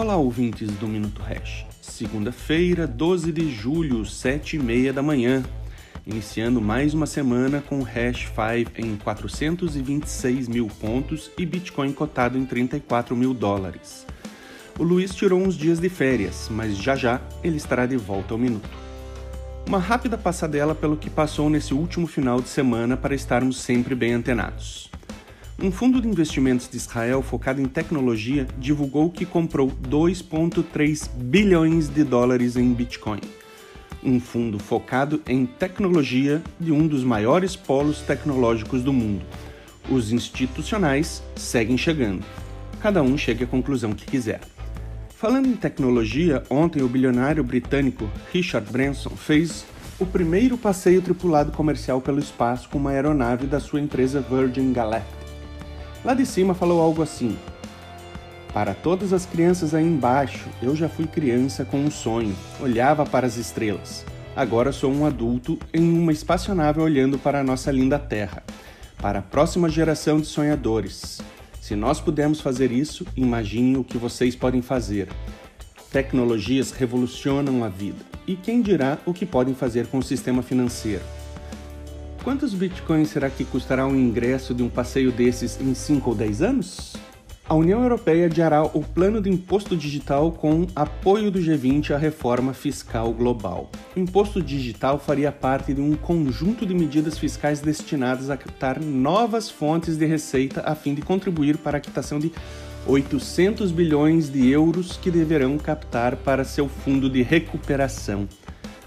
Olá, ouvintes do Minuto Hash. Segunda-feira, 12 de julho, 7 e meia da manhã. Iniciando mais uma semana com Hash 5 em 426 mil pontos e Bitcoin cotado em 34 mil dólares. O Luiz tirou uns dias de férias, mas já já ele estará de volta ao Minuto. Uma rápida passadela pelo que passou nesse último final de semana para estarmos sempre bem antenados. Um fundo de investimentos de Israel focado em tecnologia divulgou que comprou 2,3 bilhões de dólares em Bitcoin. Um fundo focado em tecnologia de um dos maiores polos tecnológicos do mundo. Os institucionais seguem chegando. Cada um chega à conclusão que quiser. Falando em tecnologia, ontem o bilionário britânico Richard Branson fez o primeiro passeio tripulado comercial pelo espaço com uma aeronave da sua empresa Virgin Galactic. Lá de cima falou algo assim: Para todas as crianças aí embaixo, eu já fui criança com um sonho, olhava para as estrelas. Agora sou um adulto em uma espaçonave olhando para a nossa linda Terra. Para a próxima geração de sonhadores. Se nós pudermos fazer isso, imaginem o que vocês podem fazer. Tecnologias revolucionam a vida. E quem dirá o que podem fazer com o sistema financeiro? Quantos bitcoins será que custará um ingresso de um passeio desses em 5 ou 10 anos? A União Europeia adiará o plano de imposto digital com apoio do G20 à reforma fiscal global. O imposto digital faria parte de um conjunto de medidas fiscais destinadas a captar novas fontes de receita a fim de contribuir para a quitação de 800 bilhões de euros que deverão captar para seu fundo de recuperação.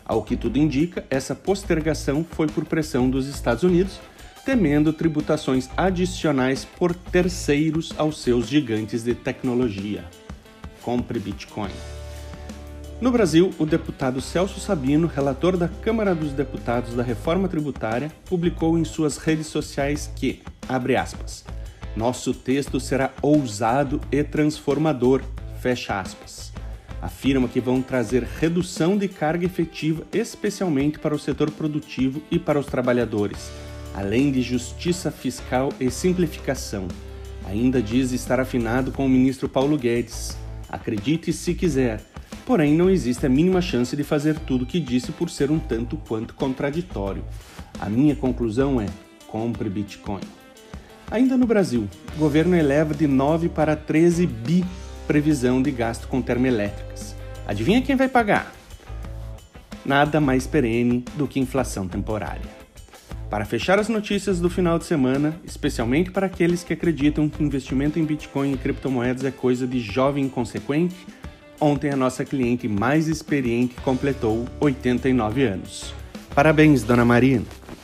Ao que tudo indica, essa postergação foi por pressão dos Estados Unidos, temendo tributações adicionais por terceiros aos seus gigantes de tecnologia. Compre Bitcoin. No Brasil, o deputado Celso Sabino, relator da Câmara dos Deputados da Reforma Tributária, publicou em suas redes sociais que, abre aspas, nosso texto será ousado e transformador, fecha aspas afirma que vão trazer redução de carga efetiva, especialmente para o setor produtivo e para os trabalhadores, além de justiça fiscal e simplificação. Ainda diz estar afinado com o ministro Paulo Guedes. Acredite se quiser, porém não existe a mínima chance de fazer tudo o que disse por ser um tanto quanto contraditório. A minha conclusão é: compre Bitcoin. Ainda no Brasil, o governo eleva de 9 para 13 bi previsão de gasto com termoelétricas. Adivinha quem vai pagar? Nada mais perene do que inflação temporária. Para fechar as notícias do final de semana, especialmente para aqueles que acreditam que investimento em Bitcoin e criptomoedas é coisa de jovem inconsequente, ontem a nossa cliente mais experiente completou 89 anos. Parabéns, dona Marina!